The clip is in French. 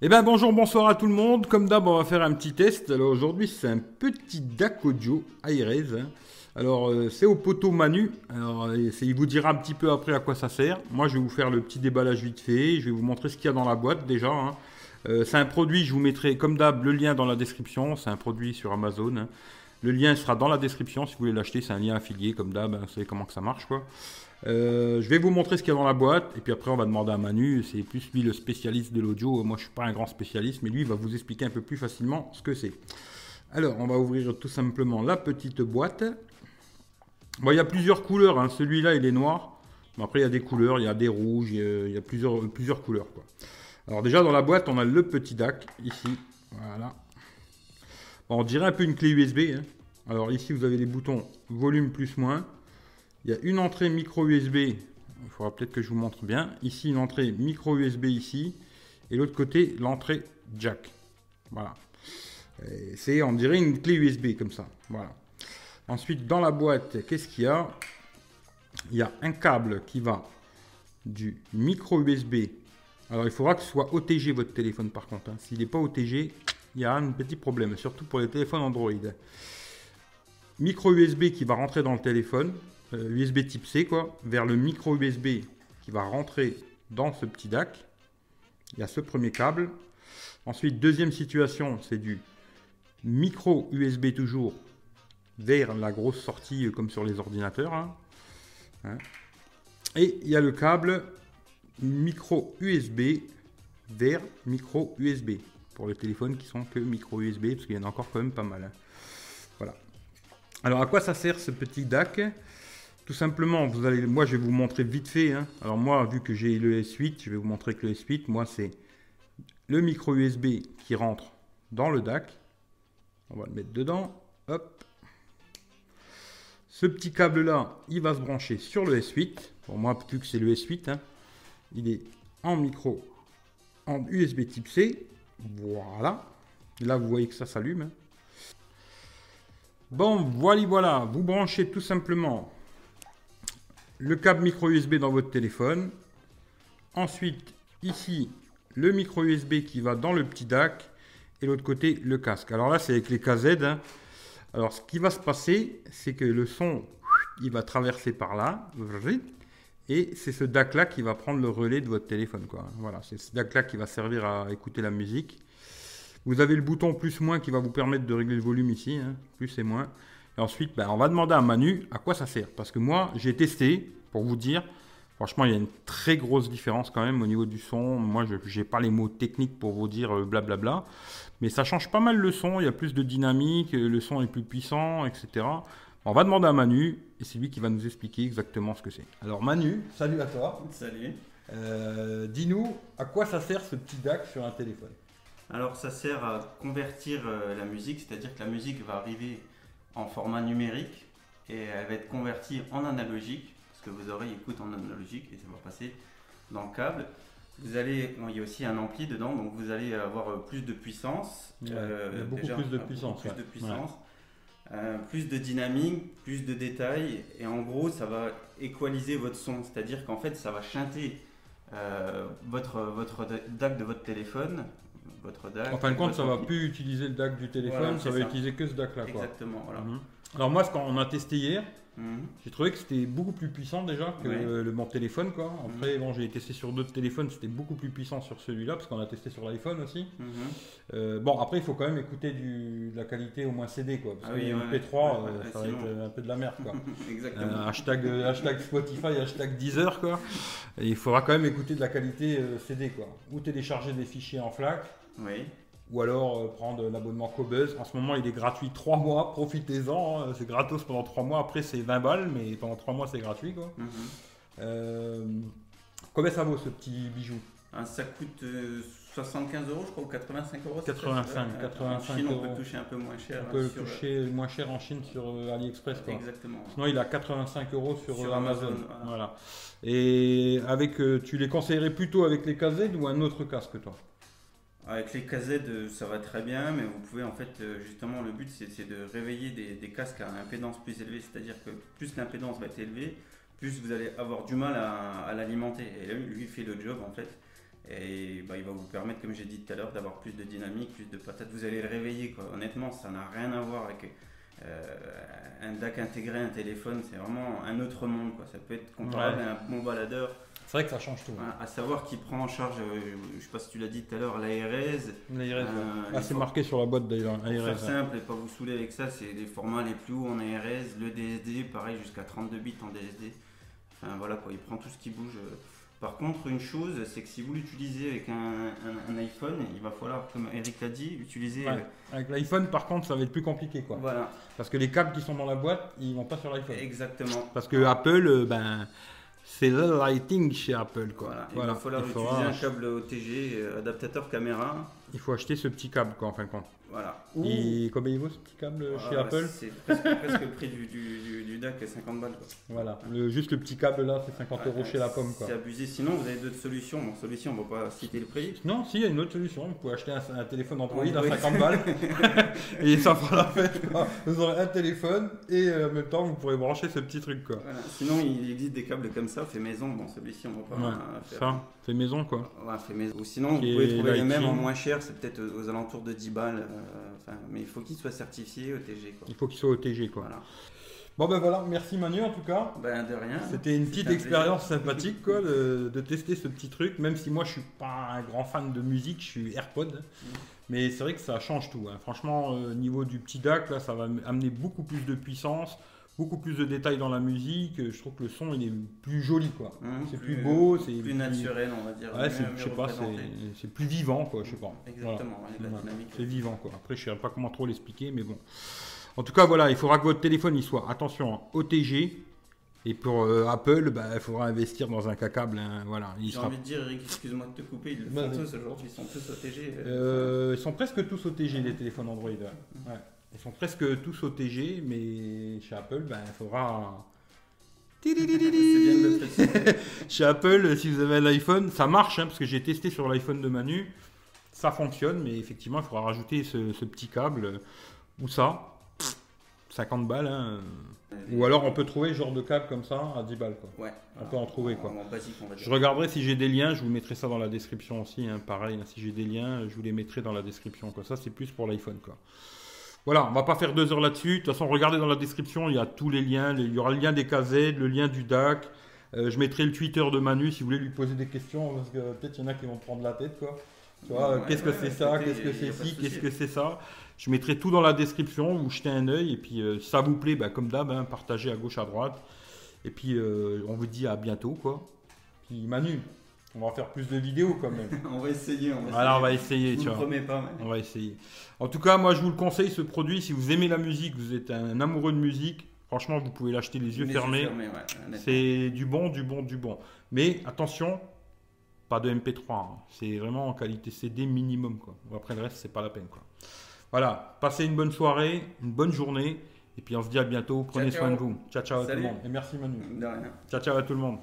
Eh bien bonjour, bonsoir à tout le monde. Comme d'hab, on va faire un petit test. Alors aujourd'hui, c'est un petit DAC audio hein. Alors euh, c'est au poteau Manu. Alors euh, il vous dira un petit peu après à quoi ça sert. Moi, je vais vous faire le petit déballage vite fait. Je vais vous montrer ce qu'il y a dans la boîte déjà. hein. Euh, c'est un produit, je vous mettrai comme d'hab le lien dans la description. C'est un produit sur Amazon. hein. Le lien sera dans la description si vous voulez l'acheter. C'est un lien affilié comme d'hab. hein. Vous savez comment ça marche quoi. Euh, je vais vous montrer ce qu'il y a dans la boîte et puis après on va demander à Manu, c'est plus lui le spécialiste de l'audio, moi je suis pas un grand spécialiste mais lui il va vous expliquer un peu plus facilement ce que c'est. Alors on va ouvrir tout simplement la petite boîte. Bon il y a plusieurs couleurs, hein. celui-là il est noir, après il y a des couleurs, il y a des rouges, il y a, a plusieurs, couleurs. Alors déjà dans la boîte on a le petit DAC ici, voilà. On dirait un peu une clé USB. hein. Alors ici vous avez les boutons volume plus moins. Il y a une entrée micro USB. Il faudra peut-être que je vous montre bien. Ici, une entrée micro USB ici. Et l'autre côté, l'entrée jack. Voilà. C'est, on dirait, une clé USB comme ça. Voilà. Ensuite, dans la boîte, qu'est-ce qu'il y a? Il y a un câble qui va du micro USB. Alors, il faudra que ce soit OTG votre téléphone par contre. hein. S'il n'est pas OTG, il y a un petit problème, surtout pour les téléphones Android. Micro USB qui va rentrer dans le téléphone, USB type C quoi, vers le micro USB qui va rentrer dans ce petit DAC. Il y a ce premier câble. Ensuite, deuxième situation, c'est du micro USB toujours vers la grosse sortie euh, comme sur les ordinateurs. hein. Hein. Et il y a le câble micro USB vers micro USB pour les téléphones qui sont que micro USB parce qu'il y en a encore quand même pas mal. hein. Voilà. Alors à quoi ça sert ce petit DAC? Tout simplement, vous allez, moi je vais vous montrer vite fait. hein. Alors moi, vu que j'ai le S8, je vais vous montrer que le S8, moi c'est le micro USB qui rentre dans le DAC. On va le mettre dedans. Hop. Ce petit câble là, il va se brancher sur le S8. Pour moi, plus que c'est le S8, hein, il est en micro, en USB type C. Voilà. Là, vous voyez que ça s'allume. hein. Bon, voilà, voilà. Vous branchez tout simplement le câble micro USB dans votre téléphone. Ensuite, ici, le micro USB qui va dans le petit DAC. Et l'autre côté, le casque. Alors là, c'est avec les KZ. hein. Alors, ce qui va se passer, c'est que le son, il va traverser par là. Et c'est ce DAC là qui va prendre le relais de votre téléphone. Quoi. Voilà, c'est ce DAC là qui va servir à écouter la musique. Vous avez le bouton plus moins qui va vous permettre de régler le volume ici, hein, plus et moins. Et ensuite, ben, on va demander à Manu à quoi ça sert. Parce que moi, j'ai testé pour vous dire, franchement, il y a une très grosse différence quand même au niveau du son. Moi, je n'ai pas les mots techniques pour vous dire euh, blablabla. Mais ça change pas mal le son, il y a plus de dynamique, euh, le son est plus puissant, etc. On va demander à Manu et c'est lui qui va nous expliquer exactement ce que c'est. Alors Manu, salut à toi. Salut. Euh, Dis-nous à quoi ça sert ce petit DAC sur un téléphone? Alors ça sert à convertir la musique, c'est-à-dire que la musique va arriver en format numérique et elle va être convertie en analogique, parce que vos oreilles écoutent en analogique et ça va passer dans le câble. Vous allez, bon, il y a aussi un ampli dedans, donc vous allez avoir euh, plus de puissance. Ouais, a beaucoup plus de euh, beaucoup puissance, Plus de puissance. euh, plus de dynamique, plus de détails, et en gros, ça va équaliser votre son, c'est-à-dire qu'en fait, ça va chanter euh, votre, votre DAC de votre téléphone, votre DAC. En fin de compte, ça va ampli. plus utiliser le DAC du téléphone, Voilà, ça va ça. utiliser que ce DAC là. Quoi. Exactement, voilà. Mhm. Alors moi, ce qu'on a testé hier, Mhm. j'ai trouvé que c'était beaucoup plus puissant déjà que le, mon téléphone. Quoi. Après, bon, j'ai testé sur d'autres téléphones, c'était beaucoup plus puissant sur celui-là, parce qu'on a testé sur l'iPhone aussi. Mhm. Euh, bon, après, il faut quand même écouter du, de la qualité au moins CD, quoi. Parce Ah que oui, le ouais, MP3, ouais, euh, ouais, ça va être un peu de la merde, quoi. Exactement. Euh, hashtag, hashtag Spotify, hashtag Deezer, quoi. Et il faudra quand même écouter de la qualité CD, quoi. Ou télécharger des fichiers en FLAC, Oui. ou alors euh, prendre l'abonnement Cobuzz. En ce moment, il est gratuit 3 mois, profitez-en. hein. C'est gratos pendant 3 mois. Après, c'est 20 balles, mais pendant 3 mois, c'est gratuit, quoi. Mhm. Euh, combien ça vaut ce petit bijou? Ah, ça coûte euh, 75 euros, je crois, ou 85 euros. c'est ça 85, Euh, 85 En Chine, on euros. peut toucher un peu moins cher. On peut hein, sur, euh, toucher moins cher en Chine sur euh, AliExpress, quoi. Exactement. Sinon, il a 85 euros sur, Sur euh, Amazon. Amazon, voilà. Voilà. Et avec, euh, tu les conseillerais plutôt avec les KZ ou un autre casque, toi? Avec les KZ, euh, ça va très bien, mais vous pouvez en fait, euh, justement, le but c'est de réveiller des, des casques à impédance plus élevée, c'est-à-dire que plus l'impédance va être élevée, plus vous allez avoir du mal à, à l'alimenter. Et lui, il fait le job en fait. Et bah, il va vous permettre, comme j'ai dit tout à l'heure, d'avoir plus de dynamique, plus de patate. Vous allez le réveiller. Quoi. Honnêtement, ça n'a rien à voir avec euh, un DAC intégré, un téléphone. C'est vraiment un autre monde. Quoi. Ça peut être comparable à un bon baladeur. C'est vrai que ça change tout. À savoir qu'il prend en charge, euh, je ne sais pas si tu l'as dit tout à l'heure, l'ARS. L'ARS, ah, c'est marqué sur la boîte d'ailleurs. Faire simple et pas vous saouler avec ça, c'est les formats les plus hauts en ARS, le DSD, pareil jusqu'à 32 bits en DSD. Enfin voilà quoi, il prend tout ce qui bouge. Par contre, une chose, c'est que si vous l'utilisez avec un, iPhone, il va falloir, comme Eric l'a dit, utiliser. Avec l'iPhone, par contre, ça va être plus compliqué. Quoi. Voilà. Parce que les câbles qui sont dans la boîte, ils vont pas sur l'iPhone. Exactement. Parce que Apple, euh, ben c'est le lighting chez Apple. Quoi. Il va falloir utiliser un câble OTG, euh, adaptateur caméra. Il faut acheter ce petit câble quoi, en fin de compte. Voilà. Et combien il vaut ce petit câble chez Apple C'est presque, presque, le prix du, du, du, DAC, 50 balles. Quoi. Voilà, le, juste le petit câble là, c'est 50 euros chez la pomme. C'est abusé. Sinon, vous avez d'autres solutions. Bon, solution, on va pas citer le prix. Non, si, il y a une autre solution. Vous pouvez acheter un, téléphone Android à 50 balles et ça fera la fête. Vous aurez un téléphone et euh, en même temps, vous pourrez brancher ce petit truc. Quoi. Sinon, il existe des câbles comme ça, fait maison. Bon, celui-ci, on va pas faire. Ça, fait maison quoi. Ouais, fait maison. Ou sinon, vous pouvez trouver les mêmes en moins cher, c'est peut-être aux alentours de 10 balles. Euh, mais il faut qu'il soit certifié OTG. Quoi. Il faut qu'il soit OTG. Quoi. Bon ben voilà, merci Manu en tout cas. Ben de rien. C'était une petite expérience sympathique quoi, de, tester ce petit truc, même si moi je suis pas un grand fan de musique, je suis AirPod. Mm. Mais c'est vrai que ça change tout. Hein. Franchement, au euh, niveau du petit DAC, là, ça va amener beaucoup plus de puissance, beaucoup plus de détails dans la musique. Je trouve que le son il est plus joli quoi. Mmh, c'est plus, beau, c'est plus, naturel on va dire. Ouais, je sais pas, c'est plus vivant quoi, je sais pas. Exactement, c'est vivant quoi. Après je sais pas comment trop l'expliquer, mais bon. En tout cas voilà, il faudra que votre téléphone il soit attention hein, OTG. Et pour euh, Apple, bah, il faudra investir dans un câble. Hein, voilà, J'ai envie de dire, Eric, excuse-moi de te couper, ils le font tous aujourd'hui, ils sont tous OTG. Euh, euh, ils sont presque tous OTG, les téléphones Android. Ouais. Ils sont presque tous OTG, mais chez Apple, ben, il faudra. chez Apple, si vous avez un iPhone, ça marche, hein, parce que j'ai testé sur l'iPhone de Manu, ça fonctionne, mais effectivement, il faudra rajouter ce, petit câble. Ou ça, 50 balles. Hein. Ou alors on peut trouver ce genre de câble comme ça à 10 balles. Quoi. Ouais. On peut en trouver. Quoi. Je regarderai si j'ai des liens, je vous mettrai ça dans la description aussi. Hein, pareil, si j'ai des liens, je vous les mettrai dans la description. Quoi. Ça, c'est plus pour l'iPhone. Quoi. Voilà, on va pas faire deux heures là-dessus. De toute façon, regardez dans la description, il y a tous les liens. Il y aura le lien des KZ, le lien du DAC. Euh, je mettrai le Twitter de Manu si vous voulez lui poser des questions, parce que peut-être il y en a qui vont prendre la tête, quoi. Tu vois, qu'est-ce que c'est ça, qu'est-ce que c'est ci, qu'est-ce que c'est ça? Je mettrai tout dans la description, vous jetez un œil, et puis euh, si ça vous plaît, bah, comme d'hab, hein, partagez à gauche, à droite. Et puis euh, on vous dit à bientôt, quoi. Puis Manu, on va en faire plus de vidéos quand même. on va essayer. On va Alors on va essayer. tu vois. pas. On va essayer. En tout cas, moi je vous le conseille ce produit. Si vous aimez la musique, vous êtes un amoureux de musique, franchement vous pouvez l'acheter les yeux fermés. c'est du bon, du bon, du bon. Mais attention, pas de MP3. Hein. C'est vraiment en qualité CD minimum. Quoi. Après le reste, c'est pas la peine. Quoi. Voilà. Passez une bonne soirée, une bonne journée. Et puis on se dit à bientôt. Prenez soin de vous. Ciao, ciao à tout le monde. Et merci Manu. De rien. Ciao, ciao à tout le monde.